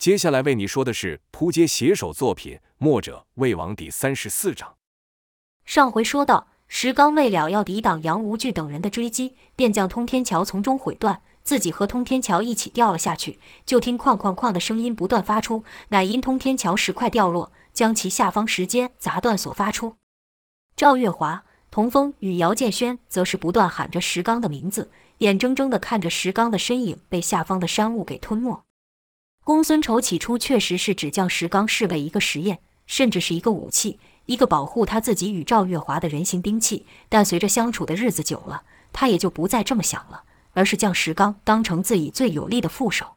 接下来为你说的是扑街写手作品《墨者魏王》第三十四章。上回说到，石刚为了要抵挡杨无惧等人的追击，便将通天桥从中毁断，自己和通天桥一起掉了下去。就听哐哐哐的声音不断发出，乃因通天桥石块掉落，将其下方石阶砸断所发出。赵月华、童风与姚建轩则是不断喊着石刚的名字，眼睁睁地看着石刚的身影被下方的山雾给吞没。公孙仇起初确实是只将石刚视为一个实验，甚至是一个武器，一个保护他自己与赵月华的人形兵器。但随着相处的日子久了，他也就不再这么想了，而是将石刚当成自己最有力的副手。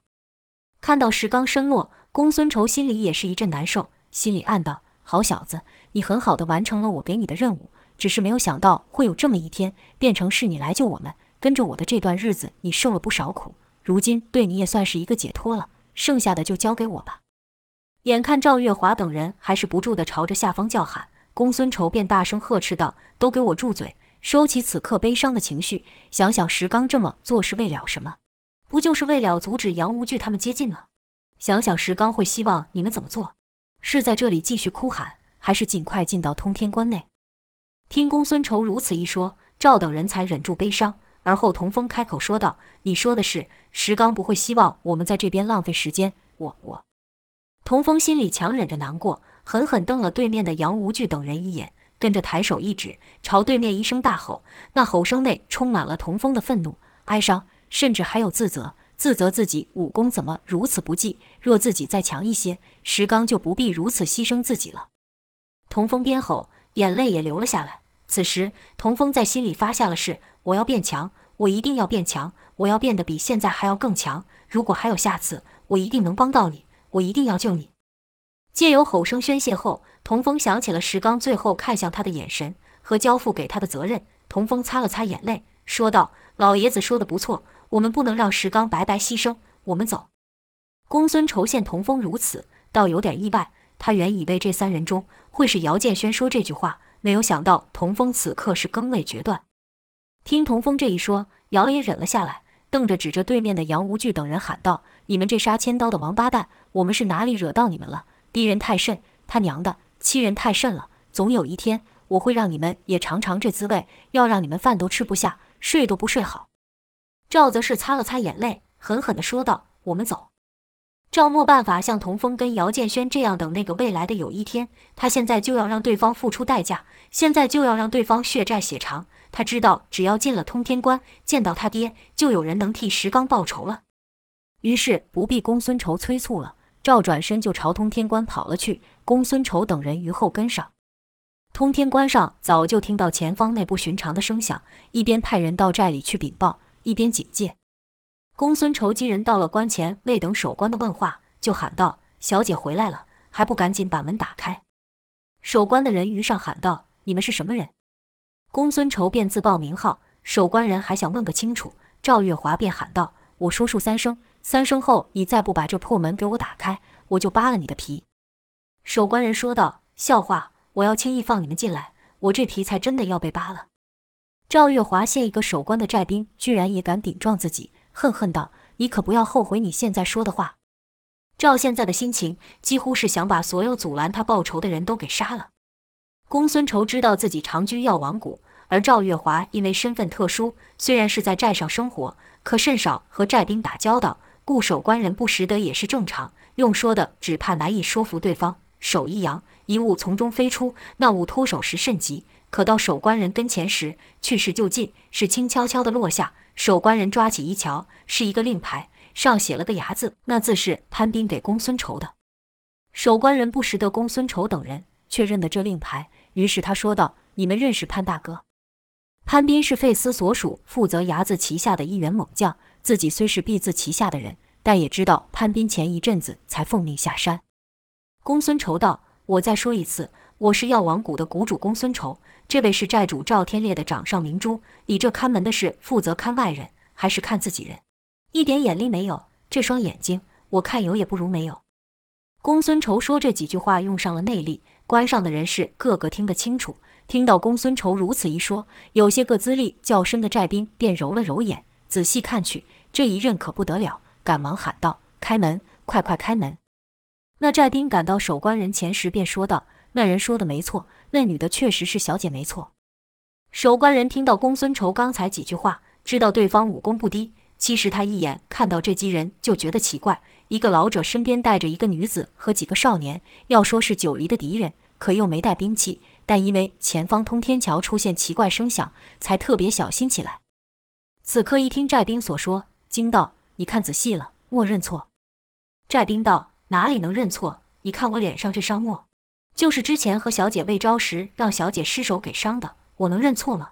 看到石刚身落，公孙仇心里也是一阵难受，心里暗道：好小子，你很好的完成了我给你的任务，只是没有想到会有这么一天，变成是你来救我们。跟着我的这段日子，你受了不少苦，如今对你也算是一个解脱了。剩下的就交给我吧。眼看赵月华等人还是不住地朝着下方叫喊，公孙仇便大声呵斥道：“都给我住嘴！收起此刻悲伤的情绪，想想石刚这么做是为了什么？不就是为了阻止杨无惧他们接近吗？想想石刚会希望你们怎么做？是在这里继续哭喊，还是尽快进到通天关内？”听公孙仇如此一说，赵等人才忍住悲伤。而后，童风开口说道：“你说的是，石刚不会希望我们在这边浪费时间。我”我，童风心里强忍着难过，狠狠瞪了对面的杨无惧等人一眼，跟着抬手一指，朝对面一声大吼。那吼声内充满了童风的愤怒、哀伤，甚至还有自责，自责自己武功怎么如此不济。若自己再强一些，石刚就不必如此牺牲自己了。童风边吼，眼泪也流了下来。此时，童风在心里发下了誓。我要变强，我一定要变强，我要变得比现在还要更强。如果还有下次，我一定能帮到你，我一定要救你。借由吼声宣泄后，童风想起了石刚最后看向他的眼神和交付给他的责任。童风擦了擦眼泪，说道：“老爷子说的不错，我们不能让石刚白白牺牲。我们走。”公孙仇见童风如此，倒有点意外。他原以为这三人中会是姚建轩说这句话，没有想到童风此刻是更为决断。听童风这一说，姚也忍了下来，瞪着指着对面的杨无惧等人喊道：“你们这杀千刀的王八蛋，我们是哪里惹到你们了？逼人太甚，他娘的，欺人太甚了！总有一天，我会让你们也尝尝这滋味，要让你们饭都吃不下，睡都不睡好。”赵则是擦了擦眼泪，狠狠地说道：“我们走。”赵没办法像童风跟姚建轩这样等那个未来的有一天，他现在就要让对方付出代价，现在就要让对方血债血偿。他知道，只要进了通天关，见到他爹，就有人能替石刚报仇了。于是不必公孙仇催促了，赵转身就朝通天关跑了去。公孙仇等人于后跟上。通天关上早就听到前方那不寻常的声响，一边派人到寨里去禀报，一边警戒。公孙仇几人到了关前，未等守关的问话，就喊道：“小姐回来了，还不赶紧把门打开！”守关的人于上喊道：“你们是什么人？”公孙仇便自报名号，守关人还想问个清楚，赵月华便喊道：“我说数三声，三声后你再不把这破门给我打开，我就扒了你的皮。”守关人说道：“笑话，我要轻易放你们进来，我这皮才真的要被扒了。”赵月华见一个守关的寨兵居然也敢顶撞自己，恨恨道：“你可不要后悔你现在说的话。”赵现在的心情几乎是想把所有阻拦他报仇的人都给杀了。公孙仇知道自己长居药王谷，而赵月华因为身份特殊，虽然是在寨上生活，可甚少和寨兵打交道，故守关人不识得也是正常。用说的，只怕难以说服对方。手一扬，一物从中飞出，那物脱手时甚急，可到守关人跟前时，去势就尽，是轻悄悄地落下。守关人抓起一瞧，是一个令牌，上写了个牙字，那字是潘斌给公孙仇的。守关人不识得公孙仇等人，却认得这令牌。于是他说道：“你们认识潘大哥？潘斌是费斯所属，负责睚眦旗下的一员猛将。自己虽是毕字旗下的人，但也知道潘斌前一阵子才奉命下山。”公孙仇道：“我再说一次，我是药王谷的谷主公孙仇。这位是寨主赵天烈的掌上明珠。你这看门的是负责看外人，还是看自己人？一点眼力没有？这双眼睛，我看有也不如没有。”公孙仇说这几句话用上了内力。关上的人士个个听得清楚，听到公孙仇如此一说，有些个资历较深的寨兵便揉了揉眼，仔细看去，这一认可不得了，赶忙喊道：“开门，快快开门！那寨兵赶到守关人前时，便说道：“那人说的没错，那女的确实是小姐，没错。”守关人听到公孙仇刚才几句话，知道对方武功不低。其实他一眼看到这几人就觉得奇怪：一个老者身边带着一个女子和几个少年，要说是九黎的敌人，可又没带兵器。但因为前方通天桥出现奇怪声响，才特别小心起来。此刻一听寨兵所说，惊道：“你看仔细了，莫认错。”寨兵道：“哪里能认错？你看我脸上这伤莫，就是之前和小姐未招时让小姐失手给伤的，我能认错吗？”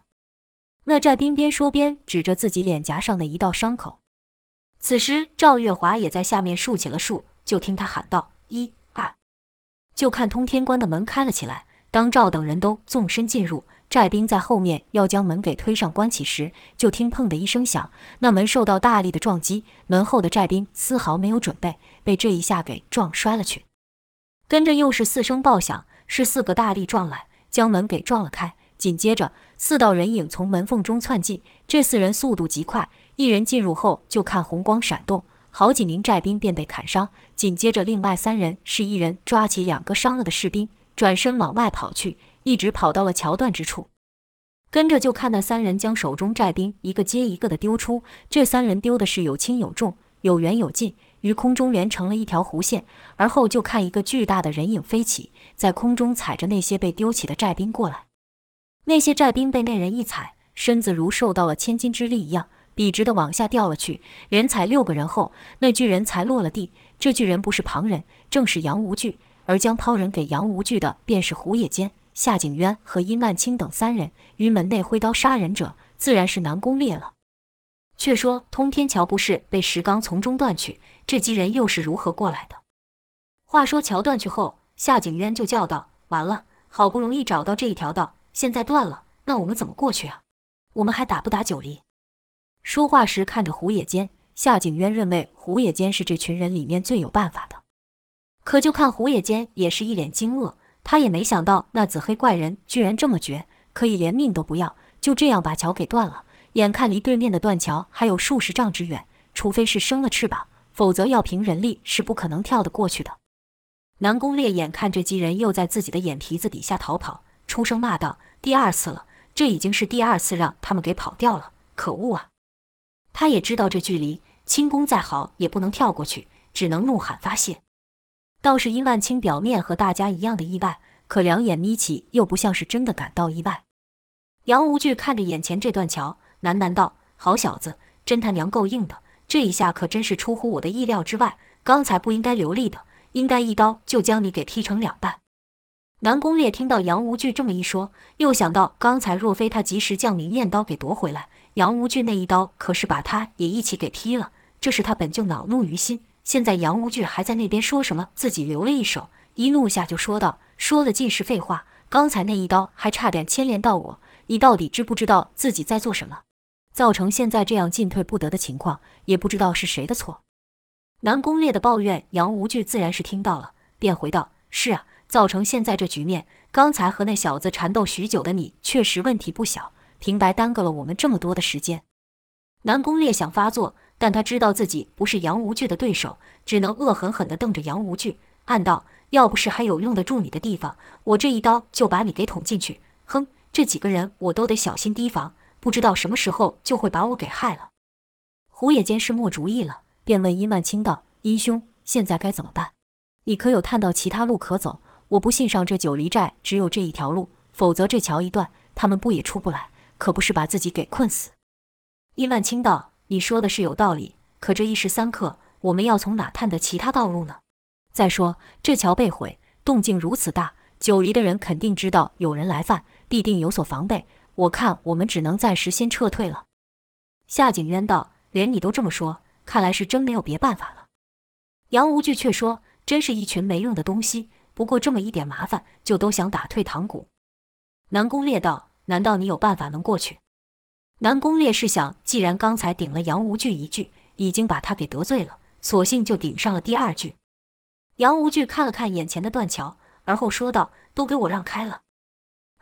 那寨兵边说边指着自己脸颊上的一道伤口。此时赵月华也在下面竖起了数，就听他喊道：“一、二。”就看通天关的门开了起来。当赵等人都纵身进入，寨兵在后面要将门给推上关起时，就听“砰”的一声响，那门受到大力的撞击，门后的寨兵丝毫没有准备，被这一下给撞摔了去。跟着又是四声爆响，是四个大力撞来，将门给撞了开。紧接着，四道人影从门缝中窜进，这四人速度极快，一人进入后就看红光闪动，好几名寨兵便被砍伤。紧接着，另外三人是一人抓起两个伤了的士兵。转身往外跑去，一直跑到了桥段之处，跟着就看那三人将手中寨兵一个接一个的丢出。这三人丢的是有轻有重，有远有近，于空中连成了一条弧线。而后就看一个巨大的人影飞起，在空中踩着那些被丢弃的寨兵过来。那些寨兵被那人一踩，身子如受到了千斤之力一样，笔直的往下掉了去。连踩六个人后，那巨人才落了地。这巨人不是旁人，正是杨无惧。而将抛人给杨无惧的，便是胡野间、夏景渊和殷万清等三人。于门内挥刀杀人者，自然是南宫烈了。却说通天桥不是被石刚从中断去，这几人又是如何过来的？话说桥断去后，夏景渊就叫道：“完了，好不容易找到这一条道，现在断了，那我们怎么过去啊？我们还打不打九黎？”说话时看着胡野间，夏景渊认为胡野间是这群人里面最有办法的。可就看胡野间也是一脸惊愕，他也没想到那紫黑怪人居然这么绝，可以连命都不要，就这样把桥给断了。眼看离对面的断桥还有数十丈之远，除非是生了翅膀，否则要凭人力是不可能跳得过去的。南宫烈眼看这几人又在自己的眼皮子底下逃跑，出声骂道：“第二次了，这已经是第二次让他们给跑掉了，可恶啊！”他也知道这距离，轻功再好也不能跳过去，只能怒喊发泄。倒是殷万清表面和大家一样的意外，可两眼眯起，又不像是真的感到意外。杨无惧看着眼前这段桥，喃喃道：“好小子，真他娘够硬的！这一下可真是出乎我的意料之外。刚才不应该留力的，应该一刀就将你给劈成两半。”南宫烈听到杨无惧这么一说，又想到刚才若非他及时将明艳刀给夺回来，杨无惧那一刀可是把他也一起给劈了。这是他本就恼怒于心。现在杨无惧还在那边说什么自己留了一手，一怒下就说道：“说的尽是废话，刚才那一刀还差点牵连到我，你到底知不知道自己在做什么？造成现在这样进退不得的情况，也不知道是谁的错。”南宫烈的抱怨，杨无惧自然是听到了，便回道：“是啊，造成现在这局面，刚才和那小子缠斗许久的你，确实问题不小，平白耽搁了我们这么多的时间。”南宫烈想发作。但他知道自己不是杨无惧的对手，只能恶狠狠地瞪着杨无惧，暗道：“要不是还有用得住你的地方，我这一刀就把你给捅进去。哼，这几个人我都得小心提防，不知道什么时候就会把我给害了。”胡野间是没主意了，便问伊万清道：“殷兄，现在该怎么办？你可有探到其他路可走？我不信上这九黎寨只有这一条路，否则这桥一断，他们不也出不来？可不是把自己给困死？”伊万清道。你说的是有道理，可这一时三刻，我们要从哪探得其他道路呢？再说这桥被毁，动静如此大，九黎的人肯定知道有人来犯，必定有所防备。我看我们只能暂时先撤退了。夏景渊道：“连你都这么说，看来是真没有别办法了。”杨无惧却说：“真是一群没用的东西，不过这么一点麻烦，就都想打退堂鼓。”南宫烈道：“难道你有办法能过去？”南宫烈是想，既然刚才顶了杨无惧一句，已经把他给得罪了，索性就顶上了第二句。杨无惧看了看眼前的断桥，而后说道：“都给我让开了。”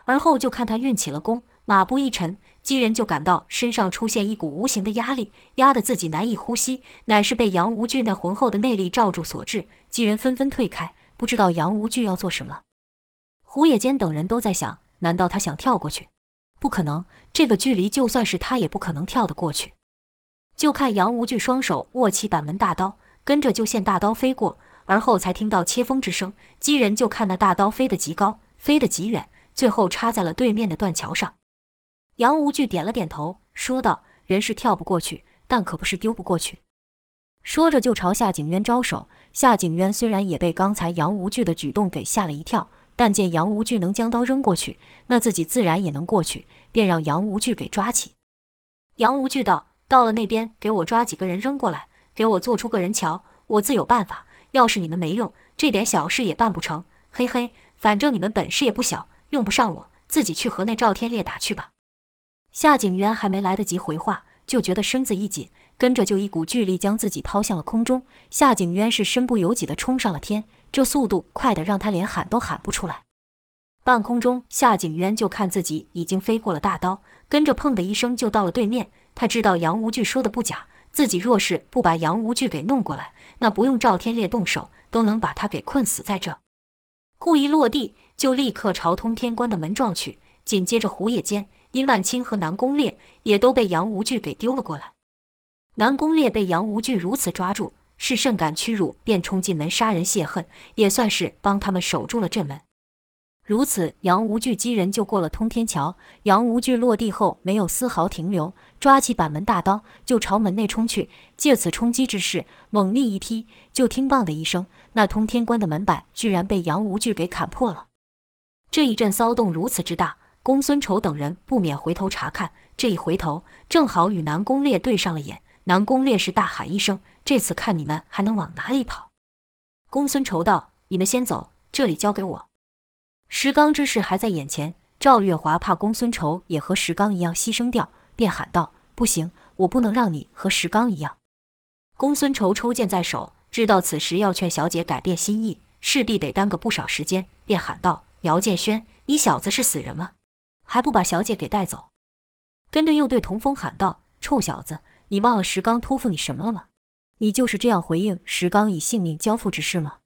而后就看他运起了功，马步一沉，姬人就感到身上出现一股无形的压力，压得自己难以呼吸，乃是被杨无惧那浑厚的内力罩住所致。姬人纷纷退开，不知道杨无惧要做什么。胡野间等人都在想：难道他想跳过去？不可能，这个距离就算是他也不可能跳得过去。就看杨无惧双手握起板门大刀，跟着就现大刀飞过，而后才听到切风之声。姬人就看那大刀飞得极高，飞得极远，最后插在了对面的断桥上。杨无惧点了点头，说道：“人是跳不过去，但可不是丢不过去。”说着就朝夏景渊招手。夏景渊虽然也被刚才杨无惧的举动给吓了一跳，但见杨无惧能将刀扔过去，那自己自然也能过去，便让杨无惧给抓起。杨无惧道：“到了那边，给我抓几个人扔过来，给我做出个人桥，我自有办法。要是你们没用，这点小事也办不成。嘿嘿，反正你们本事也不小，用不上我，自己去和那赵天烈打去吧。”夏景渊还没来得及回话，就觉得身子一紧，跟着就一股巨力将自己抛向了空中。夏景渊是身不由己地冲上了天，这速度快得让他连喊都喊不出来。半空中，夏景渊就看自己已经飞过了大刀，跟着砰的一声就到了对面。他知道杨无惧说的不假，自己若是不把杨无惧给弄过来，那不用赵天烈动手，都能把他给困死在这。故意落地，就立刻朝通天关的门撞去，紧接着胡野间。殷万清和南宫烈也都被杨无惧给丢了过来。南宫烈被杨无惧如此抓住，是甚感屈辱，便冲进门杀人泄恨，也算是帮他们守住了这门。如此，杨无惧几人就过了通天桥。杨无惧落地后没有丝毫停留，抓起板门大刀就朝门内冲去。借此冲击之势，猛力一踢，就听“棒”的一声，那通天关的门板居然被杨无惧给砍破了。这一阵骚动如此之大。公孙仇等人不免回头查看，这一回头正好与南宫烈对上了眼。南宫烈是大喊一声：“这次看你们还能往哪里跑！”公孙仇道：“你们先走，这里交给我。”石刚之事还在眼前，赵月华怕公孙仇也和石刚一样牺牲掉，便喊道：“不行，我不能让你和石刚一样。”公孙仇抽剑在手，知道此时要劝小姐改变心意，势必得耽搁不少时间，便喊道：“姚建轩，你小子是死人吗？”还不把小姐给带走？跟着又对童风喊道：“臭小子，你忘了石刚托付你什么了吗？你就是这样回应石刚以性命交付之事吗？”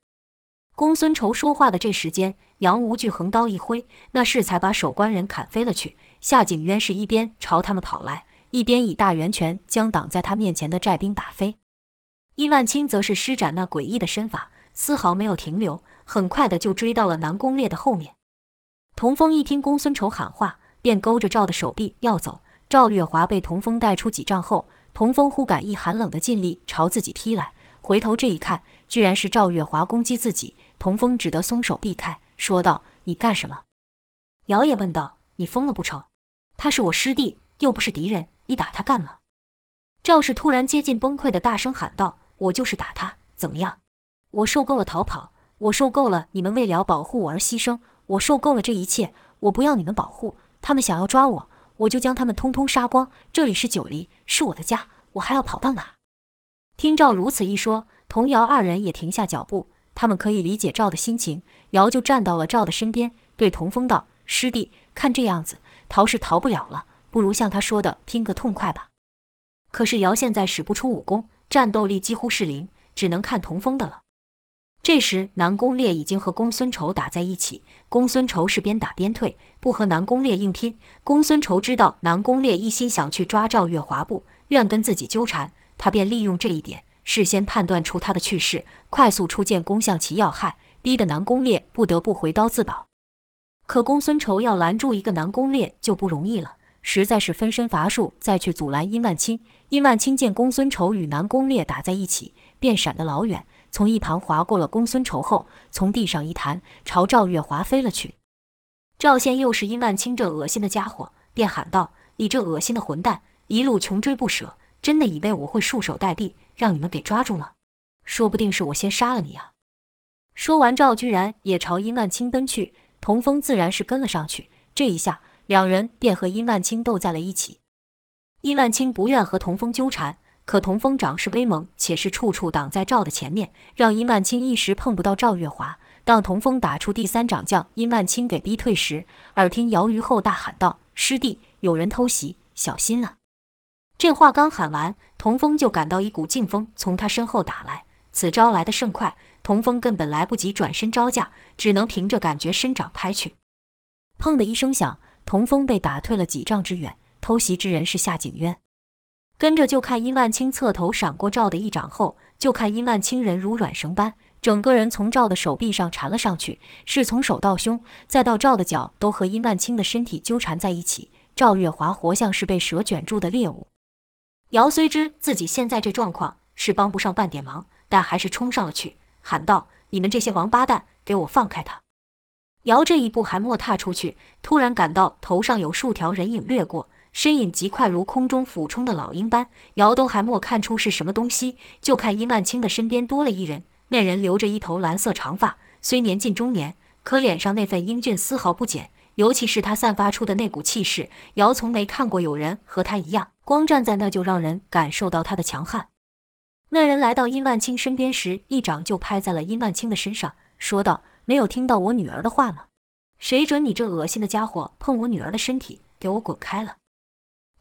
公孙仇说话的这时间，杨无惧横刀一挥，那适才把守关人砍飞了去。夏景渊是一边朝他们跑来，一边以大圆拳将挡在他面前的寨兵打飞。伊万青则是施展那诡异的身法，丝毫没有停留，很快的就追到了南宫烈的后面。童风一听公孙仇喊话，便勾着赵的手臂要走。赵月华被童风带出几丈后，童风忽感一寒冷的劲力朝自己劈来，回头这一看，居然是赵月华攻击自己。童风只得松手避开，说道：“你干什么？”姚也问道：“你疯了不成？他是我师弟，又不是敌人，你打他干嘛？”赵氏突然接近崩溃的大声喊道：“我就是打他，怎么样？我受够了逃跑，我受够了你们为了保护我而牺牲。”我受够了这一切，我不要你们保护。他们想要抓我，我就将他们通通杀光。这里是九黎，是我的家，我还要跑到哪？听赵如此一说，童瑶二人也停下脚步。他们可以理解赵的心情。瑶就站到了赵的身边，对童风道：“师弟，看这样子，逃是逃不了了，不如像他说的，拼个痛快吧。”可是瑶现在使不出武功，战斗力几乎是零，只能看童风的了。这时，南宫烈已经和公孙仇打在一起。公孙仇是边打边退，不和南宫烈硬拼。公孙仇知道南宫烈一心想去抓赵月华，不愿跟自己纠缠，他便利用这一点，事先判断出他的去势，快速出剑攻向其要害，逼得南宫烈不得不回刀自保。可公孙仇要拦住一个南宫烈就不容易了，实在是分身乏术，再去阻拦殷万清。殷万清见公孙仇与南宫烈打在一起，便闪得老远。从一旁划过了公孙仇后，从地上一弹，朝赵月华飞了去。赵宪又是殷万清这恶心的家伙，便喊道：“你这恶心的混蛋，一路穷追不舍，真的以为我会束手待毙，让你们给抓住了？说不定是我先杀了你啊！”说完，赵居然也朝殷万清奔去，童风自然是跟了上去。这一下，两人便和殷万清斗在了一起。殷万清不愿和童风纠缠。可童风长势威猛，且是处处挡在赵的前面，让殷万清一时碰不到赵月华。当童风打出第三掌将殷万清给逼退时，耳听姚于后大喊道：“师弟，有人偷袭，小心了。”这话刚喊完，童风就感到一股劲风从他身后打来，此招来得甚快，童风根本来不及转身招架，只能凭着感觉伸掌拍去。砰的一声响，童风被打退了几丈之远。偷袭之人是夏景渊，跟着就看殷万清侧头闪过赵的一掌后，就看殷万清人如软绳般，整个人从赵的手臂上缠了上去，是从手到胸，再到赵的脚，都和殷万清的身体纠缠在一起。赵月华活像是被蛇卷住的猎物。姚虽知自己现在这状况是帮不上半点忙，但还是冲上了去，喊道：“你们这些王八蛋，给我放开他！”姚这一步还没踏出去，突然感到头上有数条人影掠过，身影极快，如空中俯冲的老鹰般。姚都还没看出是什么东西，就看殷万清的身边多了一人，那人留着一头蓝色长发，虽年近中年，可脸上那份英俊丝毫不减。尤其是他散发出的那股气势，姚从没看过有人和他一样，光站在那就让人感受到他的强悍。那人来到殷万清身边时，一掌就拍在了殷万清的身上，说道：“没有听到我女儿的话吗？谁准你这恶心的家伙碰我女儿的身体？给我滚开了！”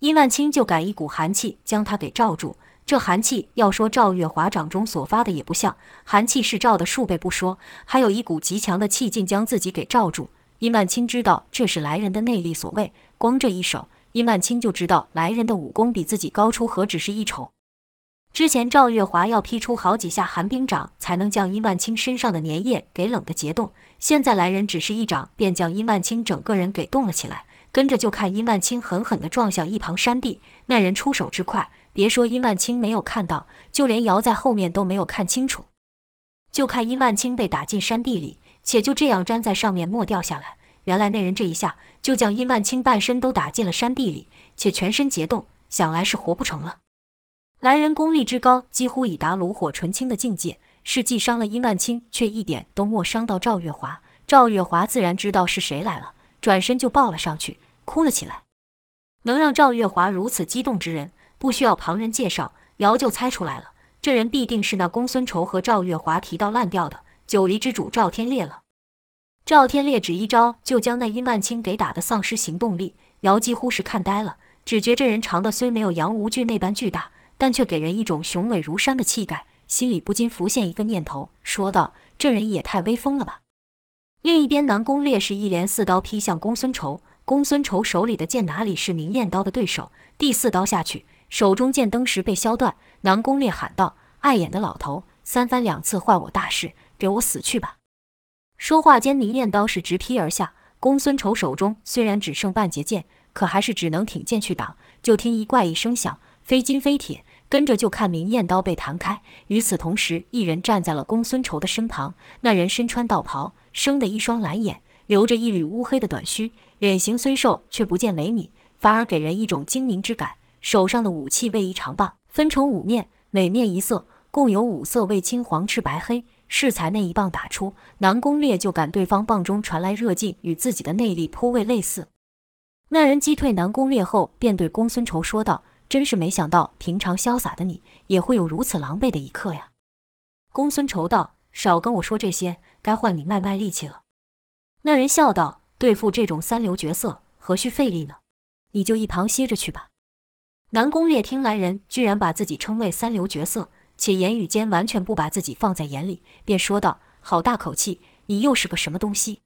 殷万清就感一股寒气将他给罩住，这寒气要说赵月华掌中所发的也不像，寒气是赵的数倍不说，还有一股极强的气劲将自己给罩住。殷万清知道这是来人的内力所为，光这一手，殷万清就知道来人的武功比自己高出何止是一筹。之前赵月华要劈出好几下寒冰掌，才能将殷万清身上的粘液给冷得结冻，现在来人只是一掌，便将殷万清整个人给冻了起来。跟着就看殷万清狠狠地撞向一旁山地，那人出手之快，别说殷万清没有看到，就连姚在后面都没有看清楚。就看殷万清被打进山地里。且就这样粘在上面，没掉下来。原来那人这一下就将殷万清半身都打进了山地里，且全身结冻，想来是活不成了。来人功力之高，几乎已达炉火纯青的境界，是既伤了殷万清，却一点都没伤到赵月华。赵月华自然知道是谁来了，转身就抱了上去，哭了起来。能让赵月华如此激动之人，不需要旁人介绍，姚就猜出来了，这人必定是那公孙仇和赵月华提到烂掉的。九黎之主赵天烈了，赵天烈只一招就将那殷万清给打得丧失行动力，姚几乎是看呆了，只觉这人长得虽没有杨无惧那般巨大，但却给人一种雄伟如山的气概，心里不禁浮现一个念头，说道：“这人也太威风了吧！”另一边，南宫烈是一连四刀劈向公孙仇，公孙仇手里的剑哪里是明艳刀的对手？第四刀下去，手中剑登时被削断。南宫烈喊道：“碍眼的老头，三番两次坏我大事！”给我死去吧！说话间，明艳刀是直劈而下。公孙仇手中虽然只剩半截剑，可还是只能挺剑去挡。就听一怪异声响，非金非铁，跟着就看明艳刀被弹开。与此同时，一人站在了公孙仇的身旁。那人身穿道袍，生的一双蓝眼，留着一缕乌黑的短须，脸型虽瘦，却不见萎靡，反而给人一种精明之感。手上的武器为一长棒，分成五面，每面一色，共有五色：为青、黄、赤、白、黑。适才那一棒打出，南宫烈就感对方棒中传来热劲，与自己的内力颇为类似。那人击退南宫烈后，便对公孙仇说道：“真是没想到，平常潇洒的你，也会有如此狼狈的一刻呀。”公孙仇道：“少跟我说这些，该换你卖卖力气了。”那人笑道：“对付这种三流角色，何须费力呢？你就一旁歇着去吧。”南宫烈听来人居然把自己称为三流角色。且言语间完全不把自己放在眼里，便说道：“好大口气，你又是个什么东西？”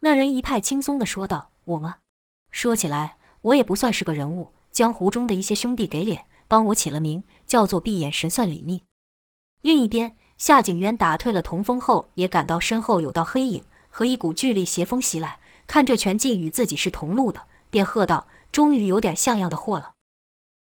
那人一派轻松地说道：“我吗？说起来，我也不算是个人物。江湖中的一些兄弟给脸，帮我起了名，叫做闭眼神算李密。”另一边，夏景渊打退了童风后，也感到身后有道黑影和一股巨力邪风袭来，看这拳劲与自己是同路的，便喝道：“终于有点像样的货了。”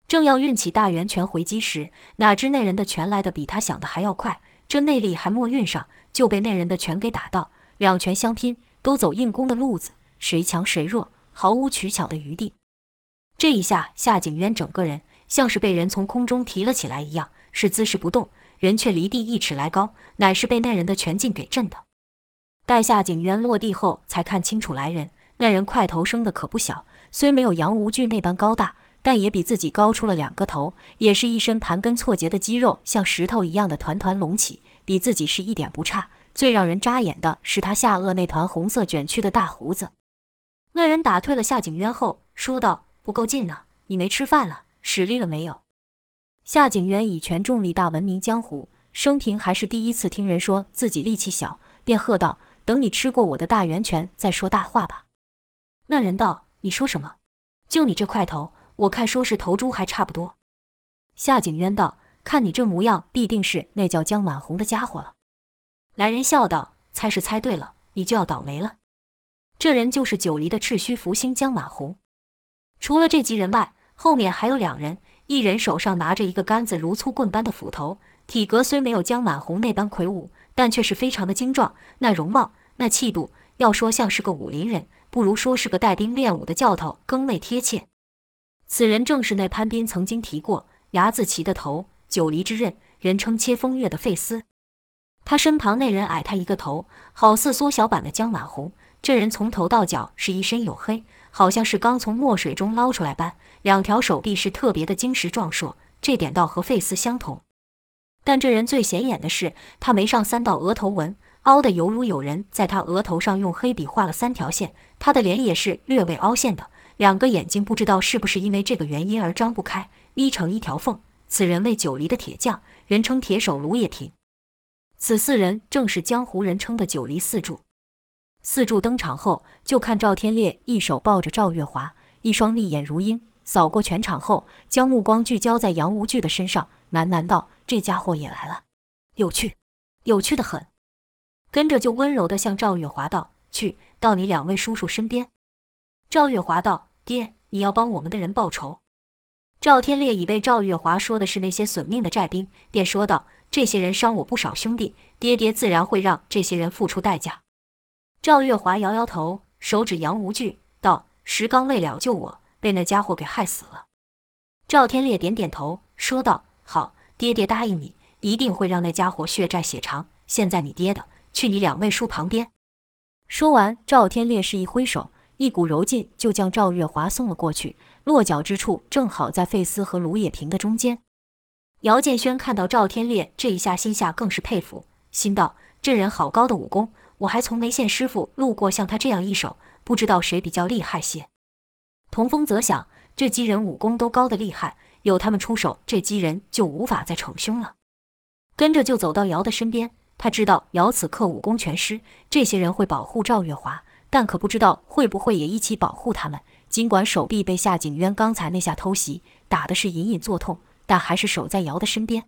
正要运起大圆拳回击时，哪知那人的拳来得比他想的还要快，这内力还没运上，就被那人的拳给打到。两拳相拼，都走硬攻的路子，谁强谁弱，毫无取巧的余地。这一下，夏景渊整个人像是被人从空中提了起来一样，是姿势不动，人却离地一尺来高，乃是被那人的拳劲给震的。待夏景渊落地后，才看清楚来人，那人块头生的可不小，虽没有杨无惧那般高大。但也比自己高出了两个头，也是一身盘根错节的肌肉，像石头一样的团团隆起，比自己是一点不差。最让人扎眼的是他下颚那团红色卷曲的大胡子。那人打退了夏景渊后，说道：“不够劲呢，你没吃饭了，使力了没有？”夏景渊以拳重力大闻名江湖，生平还是第一次听人说自己力气小，便喝道：“等你吃过我的大圆拳再说大话吧。”那人道：“你说什么？就你这块头，我看说是头猪还差不多。”夏景渊道：“看你这模样，必定是那叫江满红的家伙了。”来人笑道：“猜是猜对了，你就要倒霉了。这人就是九黎的赤须福星江满红。除了这几人外，后面还有两人。”一人手上拿着一个杆子如粗棍般的斧头，体格虽没有江满红那般魁梧，但却是非常的精壮。那容貌，那气度，要说像是个武林人，不如说是个带兵练武的教头更为贴切。此人正是那潘斌曾经提过睚眦旗的头，九黎之刃，人称切风月的费斯。他身旁那人矮他一个头，好似缩小版的江满红。这人从头到脚是一身黝黑，好像是刚从墨水中捞出来般。两条手臂是特别的精实壮硕，这点倒和费斯相同。但这人最显眼的是，他眉上三道额头纹，凹得犹如有人在他额头上用黑笔画了三条线。他的脸也是略微凹陷的，两个眼睛不知道是不是因为这个原因而张不开，眯成一条缝。此人为九黎的铁匠，人称铁手卢也廷。此四人正是江湖人称的九黎四柱。四柱登场后，就看赵天烈一手抱着赵月华，一双利眼如鹰。扫过全场后，将目光聚焦在杨无惧的身上，喃喃道：“这家伙也来了，有趣，有趣的很。”跟着就温柔地向赵月华道：“去，到你两位叔叔身边。”赵月华道：“爹，你要帮我们的人报仇。”赵天烈以为赵月华说的是那些损命的寨兵，便说道：“这些人伤我不少兄弟，爹爹自然会让这些人付出代价。”赵月华摇摇头，手指杨无惧道：“石刚为了救我。”被那家伙给害死了。赵天烈点点头，说道：“好，爹爹答应你，一定会让那家伙血债血偿。现在你爹的，去你两位叔旁边。”说完，赵天烈是一挥手，一股柔劲就将赵月华送了过去，落脚之处正好在费斯和卢也平的中间。姚建轩看到赵天烈这一下，心下更是佩服，心道：这人好高的武功，我还从没见师傅路过像他这样一手，不知道谁比较厉害些。童风则想，这几人武功都高得厉害，有他们出手，这几人就无法再逞凶了。跟着就走到姚的身边，他知道姚此刻武功全失，这些人会保护赵月华，但可不知道会不会也一起保护他们。尽管手臂被夏景渊刚才那下偷袭打的是隐隐作痛，但还是守在姚的身边。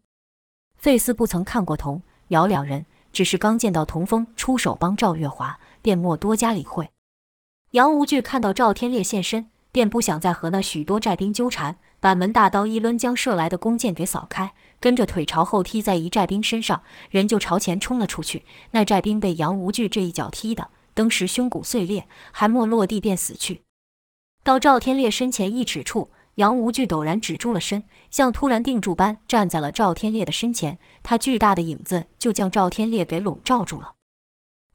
费丝不曾看过童姚两人，只是刚见到童风出手帮赵月华，便莫多加理会。杨无惧看到赵天烈现身。便不想再和那许多寨兵纠缠，板门大刀一抡，将射来的弓箭给扫开，跟着腿朝后踢在一寨兵身上，人就朝前冲了出去。那寨兵被杨无惧这一脚踢的，登时胸骨碎裂，还没落地便死去。到赵天烈身前一尺处，杨无惧陡然止住了身，像突然定住般站在了赵天烈的身前，他巨大的影子就将赵天烈给笼罩住了。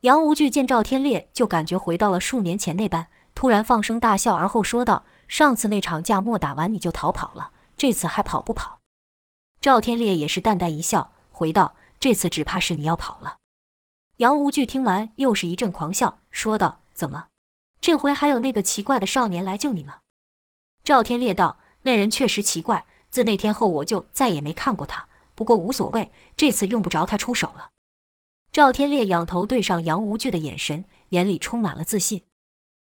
杨无惧见赵天烈，就感觉回到了数年前那般。突然放声大笑，而后说道：“上次那场架没打完你就逃跑了，这次还跑不跑？”赵天烈也是淡淡一笑，回道：“这次只怕是你要跑了。”杨无惧听完，又是一阵狂笑，说道：“怎么，这回还有那个奇怪的少年来救你了？”赵天烈道：“那人确实奇怪，自那天后我就再也没看过他。不过无所谓，这次用不着他出手了。”赵天烈仰头对上杨无惧的眼神，眼里充满了自信。